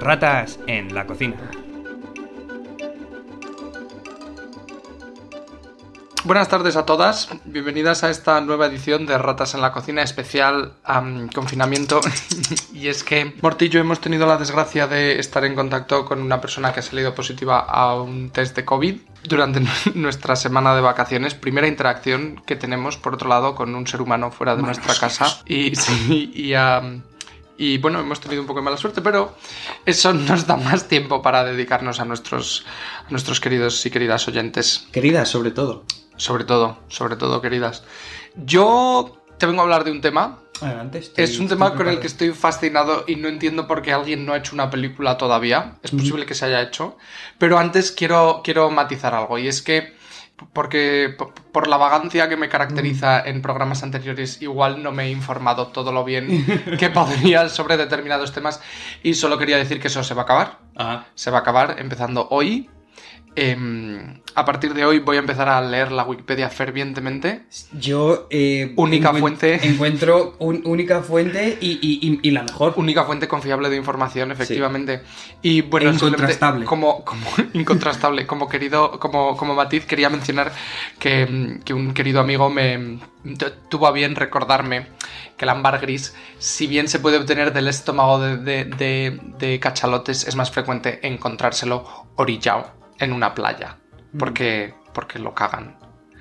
Ratas en la cocina. Buenas tardes a todas, bienvenidas a esta nueva edición de Ratas en la Cocina especial am, confinamiento. y es que Morty y yo hemos tenido la desgracia de estar en contacto con una persona que ha salido positiva a un test de COVID durante nuestra semana de vacaciones. Primera interacción que tenemos, por otro lado, con un ser humano fuera de nuestra casa. Y, sí, y, y bueno, hemos tenido un poco de mala suerte, pero eso nos da más tiempo para dedicarnos a nuestros, a nuestros queridos y queridas oyentes. Queridas, sobre todo. Sobre todo, sobre todo, queridas. Yo te vengo a hablar de un tema. Adelante. estoy- Es un tema con el que estoy fascinado y no entiendo por qué alguien no ha hecho una película todavía. Es posible que se haya hecho. Pero antes quiero, quiero matizar algo. Y es que, porque por la vagancia que me caracteriza en programas anteriores, igual no me he informado todo lo bien que podría sobre determinados temas. Y solo quería decir que eso se va a acabar Ajá. se va a acabar empezando hoy. Em, a partir de hoy voy a empezar a leer la Wikipedia fervientemente. Yo. eh, Única encuent- fuente. Encuentro un- única fuente y, y- y- y la mejor. Única fuente confiable de información, efectivamente. Y bueno, E incontrastable. Como, como incontrastable. Como querido, como, como matiz, quería mencionar que, que un querido amigo me tuvo a bien recordarme que el ámbar gris, si bien se puede obtener del estómago de, de- de- de cachalotes, es más frecuente encontrárselo orillado en una playa. Porque, porque lo cagan.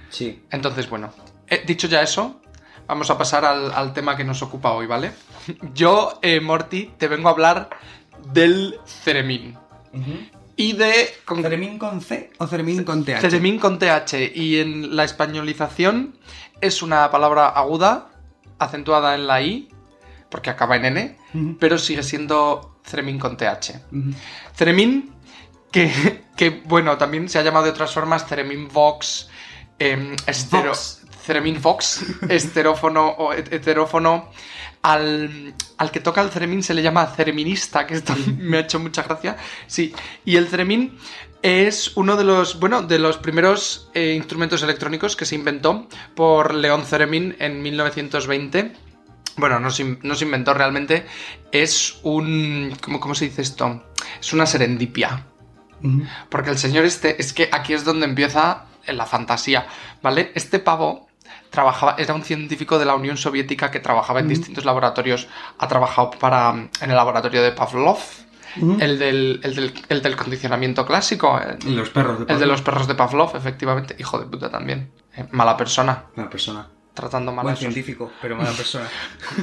Sí. Entonces, bueno, eh, dicho ya eso, vamos a pasar al, al tema que nos ocupa hoy, ¿vale? Yo, eh, Morty, te vengo a hablar del ceremín. Y de... con- ¿Ceremín con C o Ceremín con TH? ceremín con TH. Y en la españolización es una palabra aguda, acentuada en la I, porque acaba en N, pero sigue siendo ceremín con TH. Ujú. Ceremín, que, que, bueno, también se ha llamado de otras formas Ceremín Vox, em, estero, Vox. Esterófono o het- heterófono. Al, al que toca el ceremín se le llama cereminista, que esto me ha hecho mucha gracia. Sí, y el ceremín es uno de los, bueno, de los primeros eh, instrumentos electrónicos que se inventó por León Ceremín en 1920. Bueno, no se, no se inventó realmente, es un... ¿cómo, ¿Cómo se dice esto? Es una serendipia. Porque el señor este, es que aquí es donde empieza la fantasía, ¿vale? Este pavo trabajaba, era un científico de la Unión Soviética que trabajaba en distintos laboratorios. Ha trabajado para, en el laboratorio de Pavlov, el, del, el, del, el del condicionamiento clásico, el, Y los perros de el de los perros de Pavlov, efectivamente. Hijo de puta también. Eh, mala persona, Una persona. tratando mal Buen científico, pero mala persona.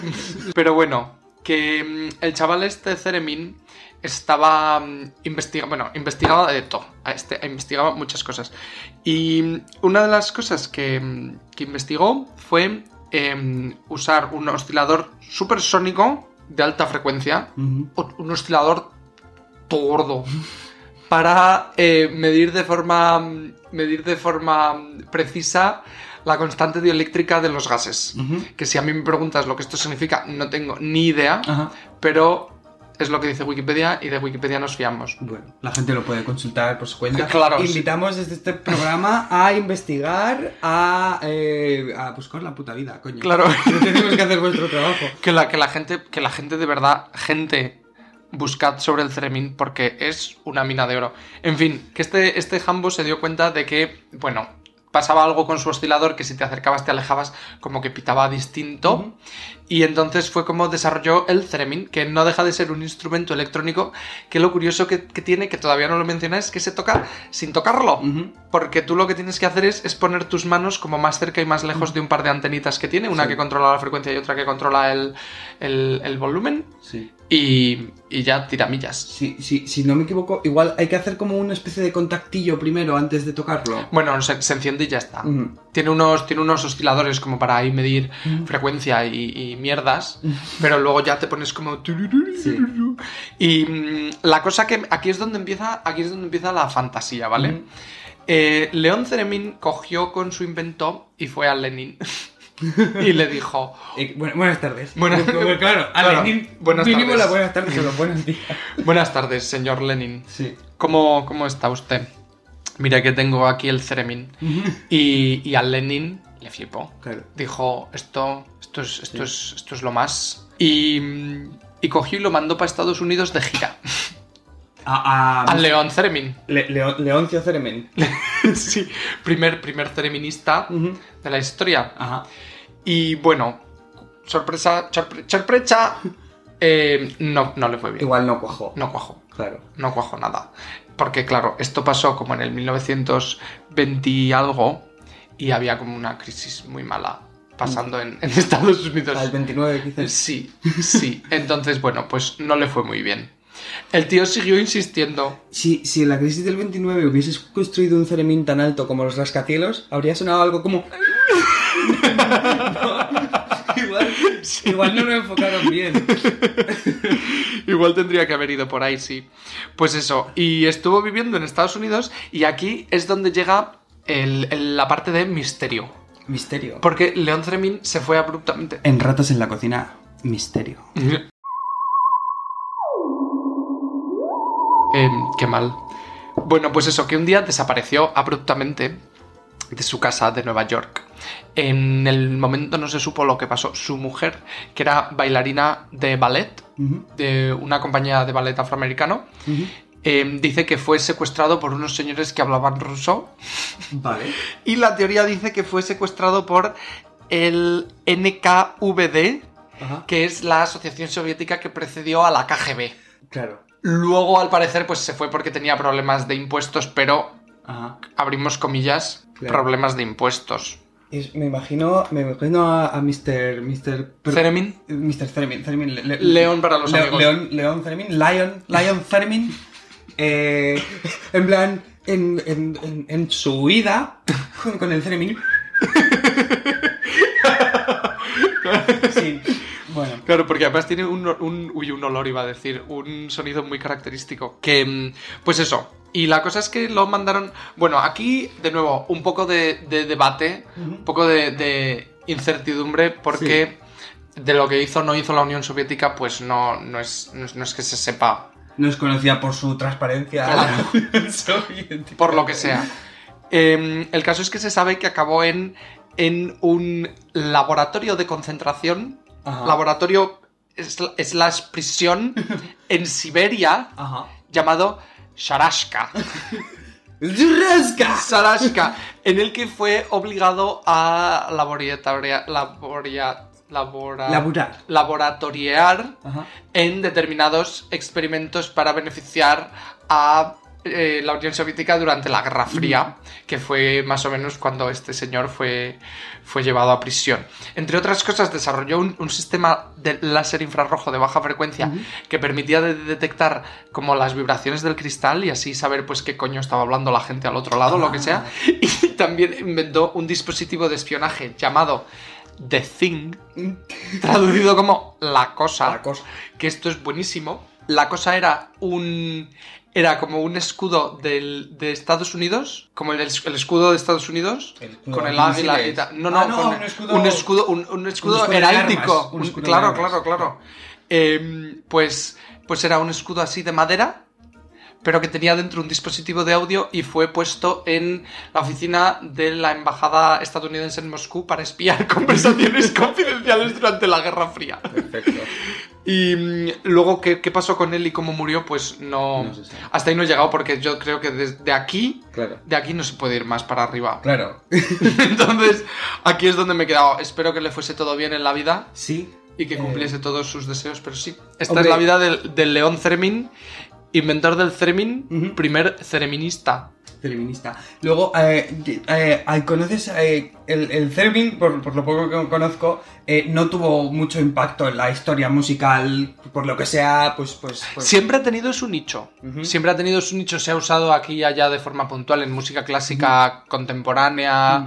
pero bueno, que mm, el chaval este Ceremín estaba investigando, bueno, investigaba de todo, este, investigaba muchas cosas. Y mm, una de las cosas que, mm, que investigó fue em, usar un oscilador supersónico de alta frecuencia, o- un oscilador todo gordo, para eh, medir de forma mm, medir de forma mm, precisa la constante dieléctrica de los gases. Que si a mí me preguntas lo que esto significa, no tengo ni idea, pero es lo que dice Wikipedia y de Wikipedia nos fiamos. Bueno, la gente lo puede consultar por su cuenta. Claro. Invitamos desde este programa a investigar, a, eh, a buscar la puta vida, coño. Claro. No tenemos que hacer vuestro trabajo. Que la, que la gente, que la gente de verdad, gente, buscad sobre el Ceremín porque es una mina de oro. En fin, que este, este Hambo se dio cuenta de que, bueno, pasaba algo con su oscilador que si te acercabas te alejabas como que pitaba distinto. Y entonces fue como desarrolló el Theremin que no deja de ser un instrumento electrónico que lo curioso que, que tiene que todavía no lo mencioné es que se toca sin tocarlo. Porque tú lo que tienes que hacer es, es poner tus manos como más cerca y más lejos de un par de antenitas que tiene una Sí. que controla la frecuencia y otra que controla el, el- el volumen. Sí. Y, y ya tiramillas Sí, sí, si no me equivoco, igual hay que hacer como una especie de contactillo primero antes de tocarlo. bueno se, se enciende y ya está. Tiene unos, tiene unos osciladores como para ahí medir frecuencia y, y mierdas, pero luego ya te pones como... Sí. Y mm, la cosa que aquí es donde empieza, aquí es donde empieza la fantasía, ¿vale? Eh, León Ceremín cogió con su invento y fue a Lenin y le dijo, Eh, bu- buenas tardes. Buenas- Bueno, claro, a Claro, Lenin, buenas mínimo tardes. las buenas tardes o los buenos días. buenas tardes, señor Lenin. Sí. ¿Cómo, cómo está usted? Mira que tengo aquí el Ceremín. Y, y a Lenin le flipó. Claro. Dijo, esto, esto, es, esto, Sí. es, esto es lo más. Y, y cogió y lo mandó para Estados Unidos de gira. A, a- Al León Theremin. Le- Leo- Leoncio Ceremen. sí, primer, primer thereminista Ujú. de la historia. Ajá. Y bueno, sorpresa, sorpre- sorpresa, eh, no, no le fue bien. Igual no cuajó. No cuajó, Claro. no cuajó nada. Porque claro, esto pasó como en el 1920 y algo y había como una crisis muy mala pasando en, en Estados Unidos. Al 29 quizás. Sí, sí. Entonces, bueno, pues no le fue muy bien. El tío siguió insistiendo. Si, si en la crisis del 29 hubieses construido un ceremín tan alto como los rascacielos, habría sonado algo como... No, igual, igual no lo enfocaron bien. Igual tendría que haber ido por ahí, sí. Pues eso, y estuvo viviendo en Estados Unidos y aquí es donde llega el- el- la parte de misterio. Misterio. Porque León Tremin se fue abruptamente. En Ratas en la Cocina, misterio. Em, qué mal. Bueno, pues eso, que un día desapareció abruptamente de su casa de Nueva York. En el momento no se supo lo que pasó. Su mujer, que era bailarina de ballet, de una compañía de ballet afroamericano, em, dice que fue secuestrado por unos señores que hablaban ruso. Vale. Y la teoría dice que fue secuestrado por el NKVD, que es la asociación soviética que precedió a la KGB. Claro. Luego, al parecer, pues se fue porque tenía problemas de impuestos, pero Ajá. abrimos comillas, Claro. problemas de impuestos. Es- me imagino, me imagino a, a Mr. Mr. Ceremin, Mr. Ceremin. Ceremin, le- le- León para los Leo- amigos. León, León Ceremin. Lion, Lion Ceremin. eh, en plan, en, en, en, en su huida con, con el Ceremin. Claro, porque además tiene un, un, uy, un olor, iba a decir, un sonido muy característico. Que, mm, pues eso. Y la cosa es que lo mandaron. Bueno, aquí, de nuevo, un poco de, de debate, un poco de, de incertidumbre, porque de lo que hizo o no hizo la Unión Soviética, pues no, no, es, no, es, no es que se sepa No es conocida por su transparencia Claro. soviética. por lo que sea. Eh, el caso es que se sabe que acabó en, en un laboratorio de concentración, Ajá. laboratorio sl- slash prisión en Siberia Ajá. llamado Sharashka. Sharashka, en el que fue obligado a laboratoria, laboria- labora- Laburar. laboratoriar Ajá. en determinados experimentos para beneficiar a eh, la Unión Soviética durante la Guerra Fría, que fue más o menos cuando este señor fue, fue llevado a prisión. Entre otras cosas, desarrolló un, un sistema de láser infrarrojo de baja frecuencia que permitía de- detectar como las vibraciones del cristal y así saber pues qué coño estaba hablando la gente al otro lado, lo que sea. Y también inventó un dispositivo de espionaje llamado The Thing, traducido como la cosa La cosa. que esto es buenísimo. La cosa era un. Era como un escudo del, de Estados Unidos, como el, el escudo de Estados Unidos, El con el águila y tal. No, no, Ah, no, con un escudo- un escudo, un, un escudo heráldico. armas, un Un- escudo de claro, claro, claro. Em, pues, pues era un escudo así de madera, pero que tenía dentro un dispositivo de audio y fue puesto en la oficina de la embajada estadounidense en Moscú para espiar conversaciones confidenciales durante la Guerra Fría. Perfecto. Y mm, luego, ¿qué, qué pasó con él y cómo murió? Pues no. Hasta ahí no he llegado porque yo creo que desde aquí. Claro. De aquí no se puede ir más para arriba. Claro. Entonces, aquí es donde me he quedado. Espero que le fuese todo bien en la vida Sí. y que Eh, cumpliese todos sus deseos, pero sí. Esta es la vida del, del León Ceremin, inventor del Ceremin, Ujú. primer cereminista. Feminista. Luego, eh, eh, ¿conoces eh, el, el por, por lo poco que conozco, no tuvo mucho impacto en la historia musical, por lo que sea, pues... pues, pues- Siempre ha tenido su nicho. Siempre ha tenido su nicho. Se ha usado aquí y allá de forma puntual en música clásica contemporánea,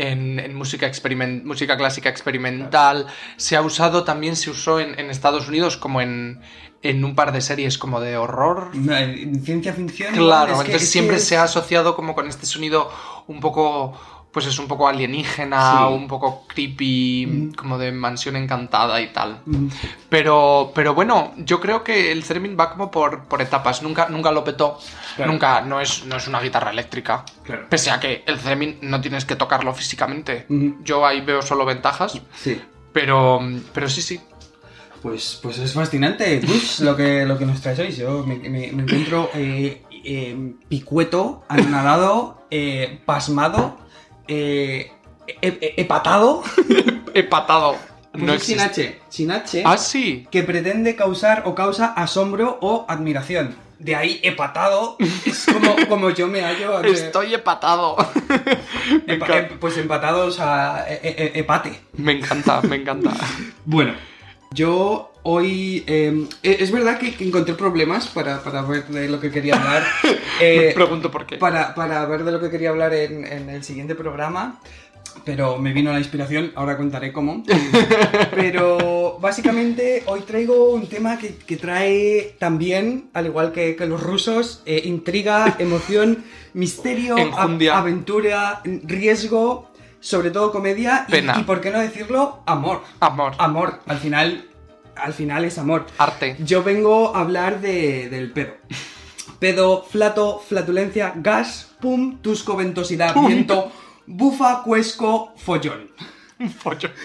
en, en música, experiment- música clásica experimental. Se ha usado también, se usó en, en Estados Unidos como en, en un par de series como de horror. Ciencia ficción... Claro, entonces es que siempre se ha asociado como con este sonido un poco, pues es un poco alienígena, Sí. un poco creepy, Mm. como de mansión encantada y tal. Mm, Pero, pero bueno, yo creo que el Theremin va como por, por etapas. Nunca, nunca lo petó. Claro. Nunca, no es, no es una guitarra eléctrica. Claro. Pese a que el Theremin no tienes que tocarlo físicamente. Ujú. Yo ahí veo solo ventajas. Sí. Pero, pero sí, sí. Pues, pues es fascinante, lo que, lo que nos traes hoy. Yo me, me- me encuentro eh, eh, picueto, anonadado, eh, pasmado, eh, he- he- hepatado. Hepatado. Pues No es sin. H, sin H, Ah, sí. que pretende causar o causa asombro o admiración. De ahí hepatado, es como, como yo me hallo. Estoy hepatado. Me Epa- encanta. ep- pues empatados a hepate. Me encanta, me encanta. Bueno, yo hoy. eh, es verdad que, encontré problemas para, para ver de lo que quería hablar. eh, Pregunto por qué. para, para ver de lo que quería hablar en, en el siguiente programa. Pero me vino la inspiración, ahora contaré cómo. Pero básicamente hoy traigo un tema que, que trae también, al igual que, que los rusos, eh, intriga, emoción, misterio, Enjundia. aventura, riesgo, sobre todo comedia y, por qué no decirlo, amor. Amor. Amor, al final, al final es amor. Arte. Yo vengo a hablar de, del pedo. Pedo, flato, flatulencia, gas, pum, tusco, ventosidad, Pum. viento, bufa, cuesco, follón. Un pollo.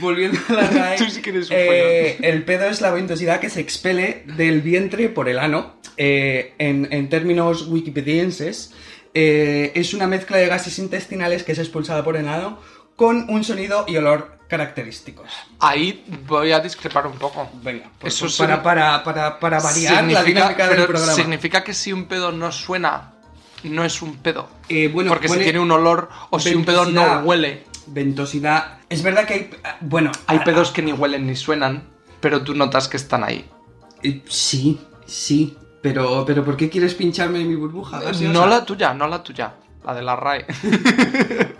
Volviendo a la RAE, Tú sí que eres un eh, el pedo es la ventosidad que se expele del vientre por el ano. Eh, en, en términos wikipedienses, eh, es una mezcla de gases intestinales que es expulsada por el ano con un sonido y olor característicos. Ahí voy a discrepar un poco. Venga, pues, Eso pues para, para, para, para variar la dinámica del programa. significa que si un pedo no suena, no es un pedo. Eh, bueno, Porque si tiene un olor o si un pedo no huele. Ventosidad. Es verdad que hay. Bueno, Hay pedos que ni huelen ni suenan, pero tú notas que están ahí. eh, sí, sí. Pero, pero ¿por qué quieres pincharme mi burbuja? gaseosa? No la tuya, no la tuya. La de la RAE.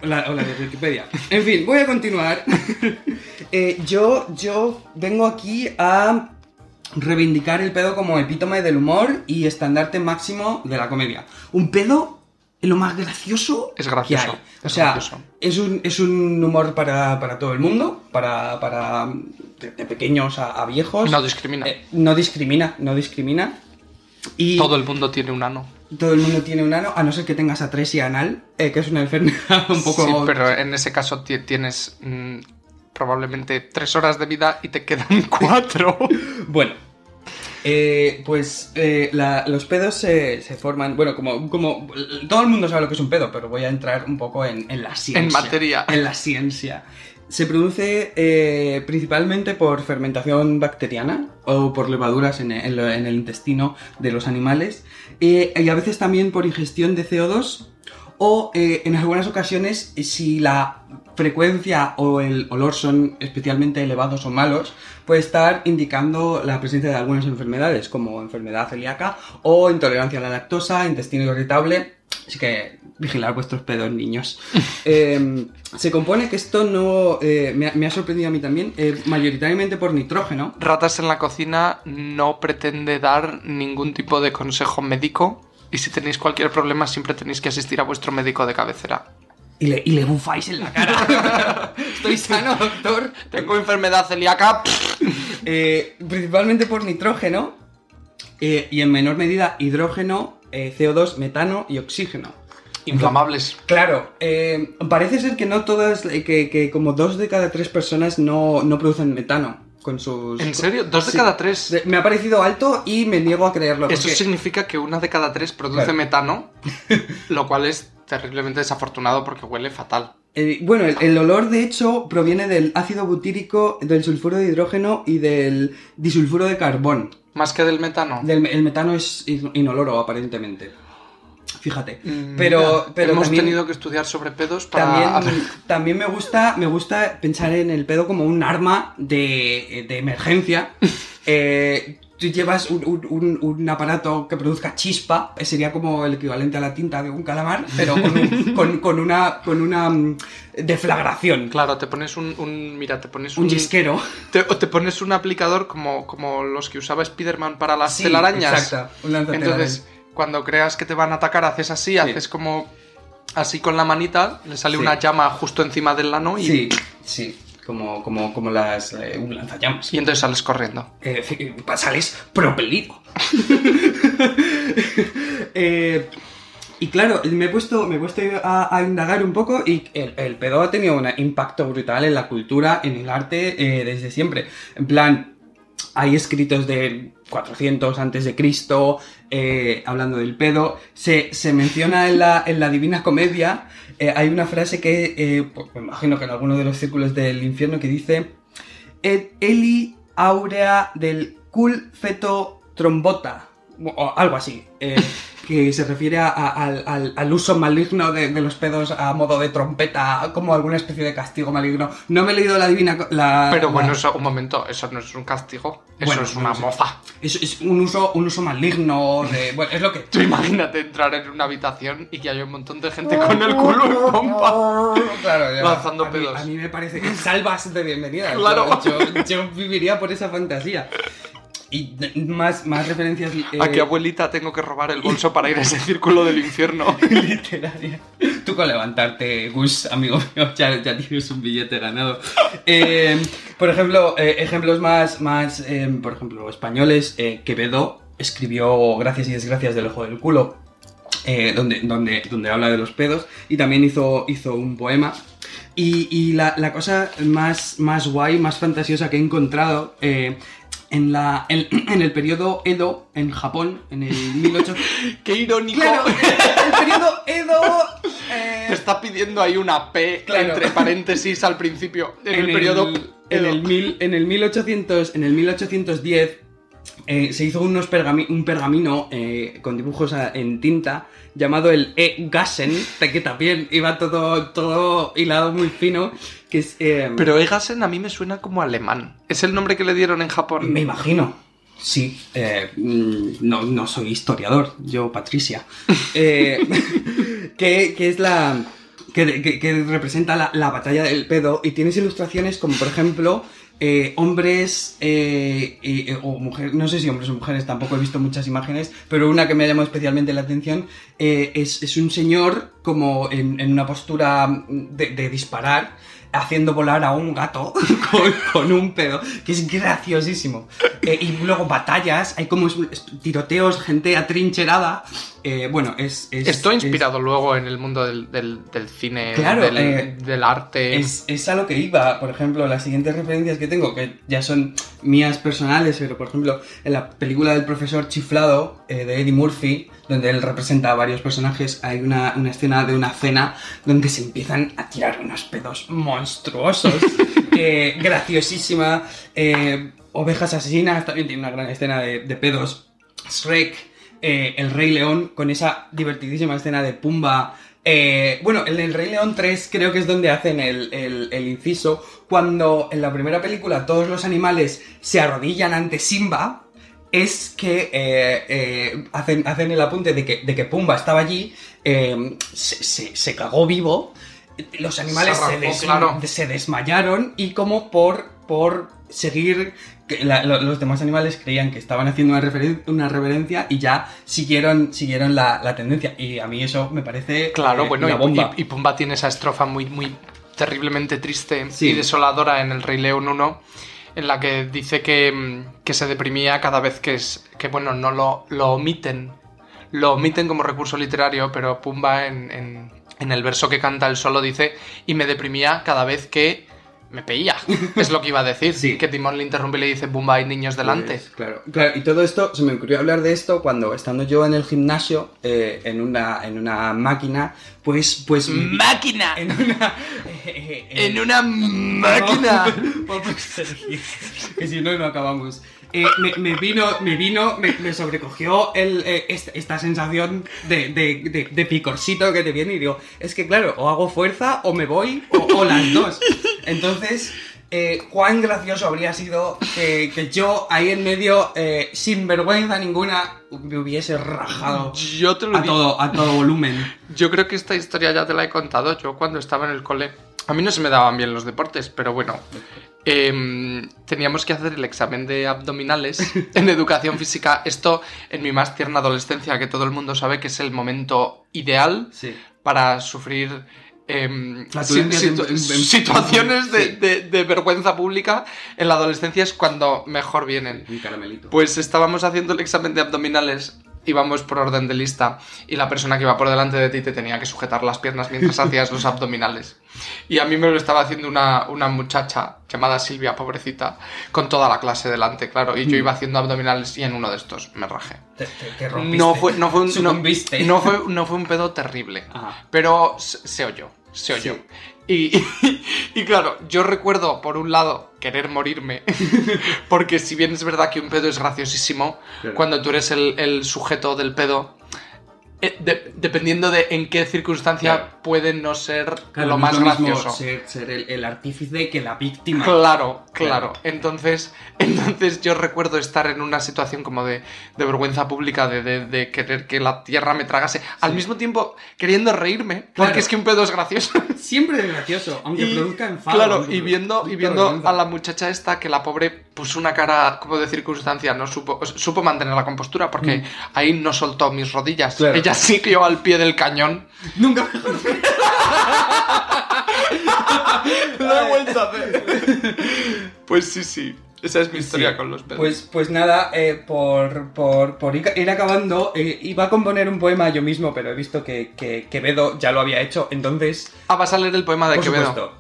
O la, o la de Wikipedia. En fin, voy a continuar. Eh, yo, yo vengo aquí a reivindicar el pedo como epítome del humor y estandarte máximo de la comedia. Un pedo es lo más gracioso Es gracioso, que hay. O es sea, gracioso. es un, es un humor para, para todo el mundo, para, para de, de pequeños a, a viejos. No discrimina. Eh, no discrimina, no discrimina. Y Todo el mundo tiene un ano. Todo el mundo tiene un ano, a no ser que tengas atresia anal, eh, que es una enfermedad un poco... Sí, pero en ese caso ti- tienes mm, probablemente tres horas de vida y te quedan cuatro. Bueno, eh, pues eh, la- los pedos se, se forman, bueno, como, como todo el mundo sabe lo que es un pedo, pero voy a entrar un poco en, en la ciencia. En materia. En la ciencia. Se produce eh, principalmente por fermentación bacteriana o por levaduras en, en el intestino de los animales eh, y a veces también por ingestión de CO2 o eh, en algunas ocasiones si la frecuencia o el olor son especialmente elevados o malos puede estar indicando la presencia de algunas enfermedades como enfermedad celíaca o intolerancia a la lactosa, intestino irritable Así que vigilar vuestros pedos, niños. Eh, se compone que esto no... eh, me, ha, me ha sorprendido a mí también, eh, mayoritariamente por nitrógeno. Ratas en la cocina no pretende dar ningún tipo de consejo médico y si tenéis cualquier problema siempre tenéis que asistir a vuestro médico de cabecera. Y le, y le bufáis en la cara. Estoy sano, doctor. Tengo enfermedad celíaca. Eh, principalmente por nitrógeno eh, y en menor medida hidrógeno, eh, CO2, metano y oxígeno. Inflamables. Claro, eh, parece ser que no todas, que, que como dos de cada tres personas no, no producen metano con sus... ¿En serio? ¿Dos de Sí. cada tres? Me ha parecido alto y me niego a creerlo. Eso porque- significa que una de cada tres produce Claro. metano, lo cual es terriblemente desafortunado porque huele fatal. Eh, bueno, el, el olor de hecho proviene del ácido butírico, del sulfuro de hidrógeno y del disulfuro de carbón. Más que del metano. Del- el metano es in- inoloro, aparentemente. Fíjate. Mm, Pero, hemos también, tenido que estudiar sobre pedos para... también, también me gusta me gusta pensar en el pedo como un arma de, de emergencia. Eh, tú llevas un, un- un- un aparato que produzca chispa, eh, sería como el equivalente a la tinta de un calamar, pero con, un- con- con una, con una mm, deflagración. Claro, te pones un, un- Mira, te pones un... Yisquero. Te, o te pones un aplicador como, como los que usaba Spider-Man para las Sí, telarañas. exacto, un. Entonces, cuando creas que te van a atacar, haces así, haces como así con la manita, le sale Sí. una llama justo encima del lano y, Sí, sí. Como, como, como las, eh, un lanzallamas. y entonces sales corriendo. Eh, sales propelido. Eh, Y claro, me he puesto, me he puesto a, a indagar un poco y el, el pedo ha tenido un impacto brutal en la cultura, en el arte, eh, desde siempre. En plan, hay escritos de 400 antes de Cristo, eh, hablando del pedo. Se, se menciona en la, en la Divina Comedia, eh, hay una frase que, eh, pues, me imagino que en alguno de los círculos del infierno, que dice, Et eli aurea del cul feto trombota, o algo así. que se refiere a- a- al, al- uso maligno de, de los pedos a modo de trompeta, como alguna especie de castigo maligno. No me he leído la divina... La, Pero bueno, la- eso, un momento, eso no es un castigo, eso Bueno, es una sí. mofa. Es, es un uso, un uso maligno de. Bueno, es lo que. Tú imagínate entrar en una habitación y que haya un montón de gente con el culo en pompa. Claro, ya. Lanzando a mí, pedos. A mí me parece que salvas de bienvenida. Claro. Yo, yo- yo viviría por esa fantasía. Y más, más referencias. eh, ¿A qué abuelita tengo que robar el bolso para ir a ese círculo del infierno? literaria. Tú con levantarte, Gus, amigo mío, ya, ya tienes un billete ganado. Eh, por ejemplo, eh, ejemplos más, más eh, por ejemplo, españoles. eh, Quevedo escribió Gracias y desgracias del ojo del culo, donde, donde, donde habla de los pedos, y también hizo, hizo un poema. Y, y la, la cosa más, más guay, más fantasiosa que he encontrado eh, en, la, en, en el periodo Edo, en Japón, en el 1800... ¡Qué irónico! Claro, el periodo Edo. eh, Te está pidiendo ahí una P Claro. entre paréntesis al principio. En, el periodo. en el, mil- en el 1800, en el 1810 eh, se hizo unos pergami- un pergamino eh, con dibujos en tinta llamado el E-Gassen, que también iba todo, todo hilado muy fino, que es... eh, Pero Egasen a mí me suena como alemán. Es el nombre que le dieron en Japón. Me imagino. Sí, eh, mm, no, no soy historiador, yo Patricia. Eh, que, que es la. Que, que- que representa la, la batalla del pedo y tienes ilustraciones como, por ejemplo, eh, hombres o mujeres, no sé si hombres o mujeres, tampoco he visto muchas imágenes, pero una que me ha llamado especialmente la atención es, es un señor como en, en una postura de, de disparar, haciendo volar a un gato con, un pedo, que es graciosísimo. Eh, y luego batallas, hay como tiroteos, gente atrincherada. Eh, bueno, es... es- Esto ha es- inspirado luego en el mundo del, del- del cine, Claro, del, eh, del arte. Es, es a lo que iba. Por ejemplo, las siguientes referencias que tengo, que ya son mías personales, pero por ejemplo, en la película del profesor chiflado de Eddie Murphy, donde él representa a varios personajes, hay una, una escena de una cena donde se empiezan a tirar unos pedos monstruosos. eh, graciosísima. eh, Ovejas asesinas también tiene una gran escena de, de pedos. Shrek, eh, El Rey León, con esa divertidísima escena de Pumba. Eh, bueno, en El Rey León 3 creo que es donde hacen el, el- el inciso. Cuando en la primera película todos los animales se arrodillan ante Simba, es que eh, eh, hacen, hacen el apunte de que, de que Pumba estaba allí, eh, se, se- se cagó vivo, los animales Se claro. se desmayaron y como por, por seguir, que la- lo- los demás animales creían que estaban haciendo una, referen- una reverencia y ya siguieron, siguieron la, la tendencia. Y a mí eso me parece Claro, eh, bueno, una bomba. y- y Pumba tiene esa estrofa muy, muy terriblemente triste Sí. y desoladora en el Rey León 1, en la que dice que, mm, que se deprimía cada vez que es. que bueno, no lo, lo omiten. Lo omiten como recurso literario, pero Pumba en, en- en el verso que canta él solo dice. Y me deprimía cada vez que me peía. Es lo que iba a decir. Sí. Que Timón le interrumpe y le dice, Pumba, hay niños delante. Pues, claro, claro, y todo esto, se me ocurrió hablar de esto cuando estando yo en el gimnasio, eh, en, una, en una máquina, pues, pues... ¡Máquina! En una... eh, eh, ¡En una máquina! Seguir, que si no, no acabamos. Eh, me, me vino, me vino, me, me sobrecogió el, eh, esta, esta sensación de, de, de- de picorcito que te viene y digo, es que claro, o hago fuerza o me voy o, o las dos. Entonces, eh, cuán gracioso habría sido que, que yo ahí en medio, eh, sin vergüenza ninguna, me hubiese rajado Yo te lo a digo. todo, a todo volumen. Yo creo que esta historia ya te la he contado. Yo cuando estaba en el cole, a mí no se me daban bien los deportes, pero bueno, em, teníamos que hacer el examen de abdominales en educación física. Esto en mi más tierna adolescencia, que todo el mundo sabe que es el momento ideal Sí. para sufrir em, situ- situaciones de- de vergüenza pública. En la adolescencia es cuando mejor vienen. Un caramelito. Pues estábamos haciendo el examen de abdominales íbamos por orden de lista y la persona que iba por delante de ti te tenía que sujetar las piernas mientras hacías los abdominales. Y a mí me lo estaba haciendo una, una muchacha llamada Silvia, pobrecita, con toda la clase delante, claro. Y yo iba haciendo abdominales y en uno de estos me rajé. Te, te- te rompiste. No fue, no, fue un, no, fue, no fue un pedo terrible, Ajá. pero se, se oyó, se oyó. Y, y claro, yo recuerdo, por un lado, querer morirme, porque si bien es verdad que un pedo es graciosísimo, Claro. cuando tú eres el, el sujeto del pedo, eh, de- dependiendo de en qué circunstancia Claro. puede no ser Claro, lo no más es mismo gracioso. Ser, ser el, el artífice que la víctima. Claro, claro. Claro. Entonces, entonces yo recuerdo estar en una situación como de, de vergüenza pública, de, de- de querer que la tierra me tragase, al mismo tiempo queriendo reírme, porque es que un pedo es gracioso. Siempre es gracioso, aunque Y- produzca enfado. Claro, y viendo, y viendo a la muchacha esta que la pobre puso una cara como de circunstancia, no supo, supo mantener la compostura porque ahí no soltó mis rodillas. Mm. Claro. Ella siguió al pie del cañón. Nunca Lo he vuelto a hacer. Pues sí, sí. Esa es mi historia Sí. con los pedos. Pues, pues nada, eh, por, por, por ir acabando, eh, iba a componer un poema yo mismo, pero he visto que, que Quevedo ya lo había hecho, entonces, Ah, vas a leer el poema de por Quevedo. supuesto,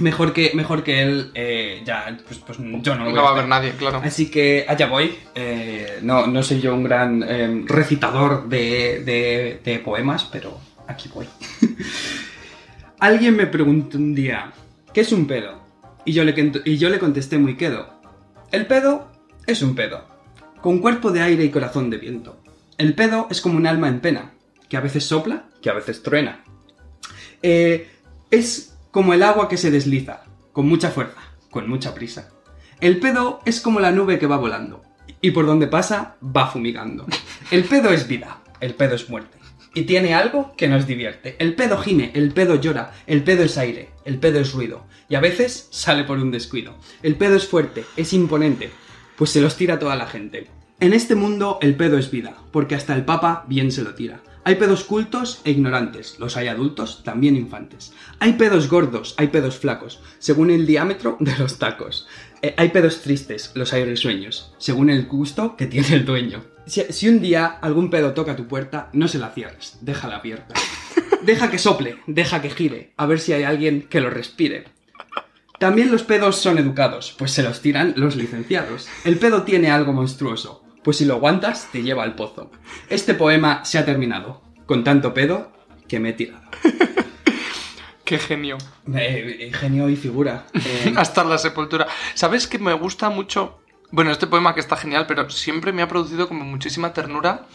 mejor que, mejor que él, eh, ya, pues, pues yo no lo voy No va a haber nadie, claro. Así que allá voy. Eh, no, no soy yo un gran eh, recitador de, de- de poemas, pero aquí voy. Alguien me preguntó un día, ¿qué es un pedo? Y yo le, y yo le contesté muy quedo. El pedo es un pedo, con cuerpo de aire y corazón de viento. El pedo es como un alma en pena, que a veces sopla, que a veces truena. Eh, es como el agua que se desliza, con mucha fuerza, con mucha prisa. El pedo es como la nube que va volando, y por donde pasa va fumigando. El pedo es vida, el pedo es muerte. Y tiene algo que nos divierte. El pedo gime, el pedo llora, el pedo es aire, el pedo es ruido. Y a veces sale por un descuido. El pedo es fuerte, es imponente, pues se los tira toda la gente. En este mundo el pedo es vida, porque hasta el papa bien se lo tira. Hay pedos cultos e ignorantes, los hay adultos, también infantes. Hay pedos gordos, hay pedos flacos, según el diámetro de los tacos. Eh, hay pedos tristes, los hay risueños, según el gusto que tiene el dueño. Si, si un día algún pedo toca tu puerta, no se la cierres, déjala abierta. Deja que sople, deja que gire, a ver si hay alguien que lo respire. También los pedos son educados, pues se los tiran los licenciados. El pedo tiene algo monstruoso, pues si lo aguantas te lleva al pozo. Este poema se ha terminado, con tanto pedo que me he tirado. Qué genio. Eh, genio y figura. Eh, Hasta la sepultura. ¿Sabes que me gusta mucho? Bueno, este poema que está genial, pero siempre me ha producido como muchísima ternura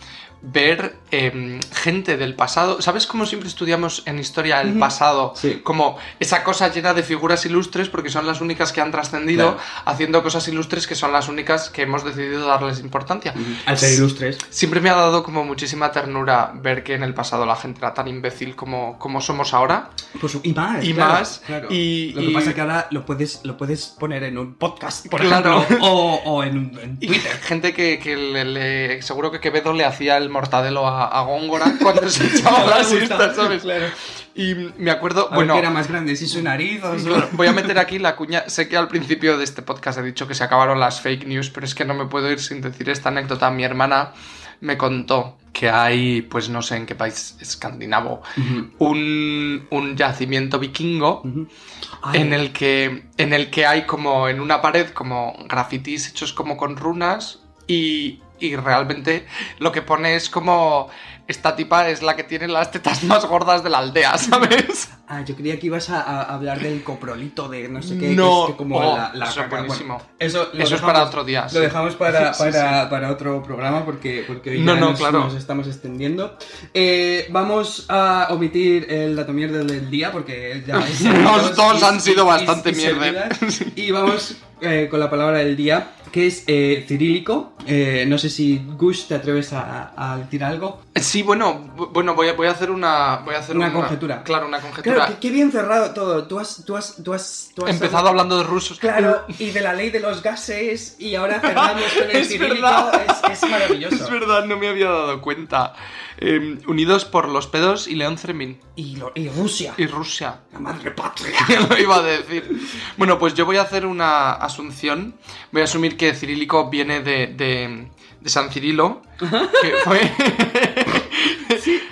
ver em, gente del pasado. ¿Sabes cómo siempre estudiamos en historia el pasado? Sí. Como esa cosa llena de figuras ilustres porque son las únicas que han trascendido Claro. haciendo cosas ilustres que son las únicas que hemos decidido darles importancia. al ser ilustres. Siempre me ha dado como muchísima ternura ver que en el pasado la gente era tan imbécil como, como somos ahora. Pues, y más. Y claro, más, claro. y- Lo que y- pasa es que ahora lo puedes, lo puedes poner en un podcast, por Claro. ejemplo, o, o en, Y Twitter. gente que, que le, le- seguro que Quevedo le hacía el mortadelo a, a Góngora cuando se echaba la siesta, ¿sabes? Claro. Y me acuerdo, A ver bueno, era más grande, si su nariz o su... claro, voy a meter aquí la cuña. Sé que al principio de este podcast he dicho que se acabaron las fake news, pero es que no me puedo ir sin decir esta anécdota. Mi hermana me contó que hay, pues no sé en qué país escandinavo, un, un yacimiento vikingo en el que en el que hay como en una pared como grafitis hechos como con runas y, y realmente lo que pone es como esta tipa es la que tiene las tetas más gordas de la aldea, ¿sabes? Ah, yo creía que ibas a, a hablar del coprolito de no sé qué. No, que es que como oh, la, la eso es caca. buenísimo. Bueno, eso Eso es dejamos- para otro día. Lo sí. dejamos para, Sí, para, para otro programa porque, porque hoy No, ya no, nos, claro. nos estamos extendiendo. Eh, vamos a omitir el dato mierda del día porque ya es Los dos y- han sido y- bastante y mierda. Y vamos eh, con la palabra del día que es eh, cirílico. Eh, no sé si Gush te atreves a, a decir algo. Sí, bueno, bu- bueno, voy a, voy a hacer una voy a hacer Una conjetura. Claro, una conjetura. Claro, qué, bien cerrado todo. Tú has, tú has, tú has, tú has Empezado hablando de rusos. Claro, y de la ley de los gases, y ahora cerramos con el Es cirílico, es, es maravilloso. Es verdad, no me había dado cuenta. Eh, unidos por los pedos y León Ceremín. Y, lo- y Rusia, Y Rusia. la madre patria. Lo iba a decir. Bueno, pues yo voy a hacer una asunción. Voy a asumir que cirílico viene de, de- de San Cirilo, que fue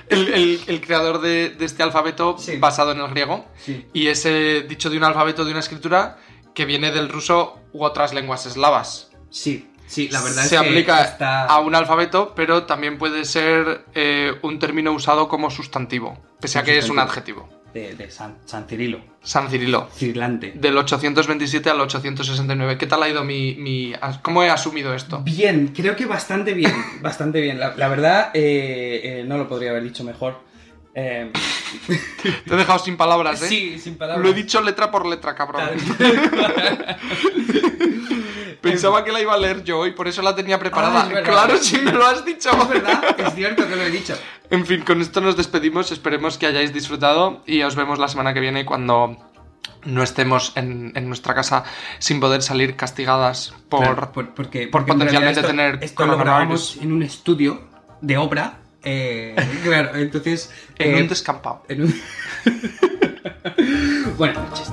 el, el- el creador de, de este alfabeto Sí. basado en el griego. Sí. Y ese dicho de un alfabeto, de una escritura, que viene del ruso u otras lenguas eslavas. Sí, sí, la verdad Se es que aplica está... a un alfabeto, pero también puede ser eh, un término usado como sustantivo, pese a que es un adjetivo. de, de San, San Cirilo, San Cirilo. Cirlante. Del 827 al 869. ¿Qué tal ha ido mi, mi- ¿Cómo he asumido esto? Bien, creo que bastante bien, bastante bien. La, la verdad, eh, eh, no lo podría haber dicho mejor. Eh, Te he dejado sin palabras, ¿eh? sí, sin palabras. Lo he dicho letra por letra, cabrón. Pensaba que la iba a leer yo y por eso la tenía preparada. Ah, claro, si me lo has dicho. Es verdad, es cierto que lo he dicho. En fin, con esto nos despedimos. Esperemos que hayáis disfrutado y os vemos la semana que viene cuando no estemos en, en nuestra casa sin poder salir castigadas por... Claro, por- porque, por porque en potencialmente esto- tener Esto lo grabamos en un estudio de obra. eh, claro, entonces. En eh, un descampado. en un- Buenas noches.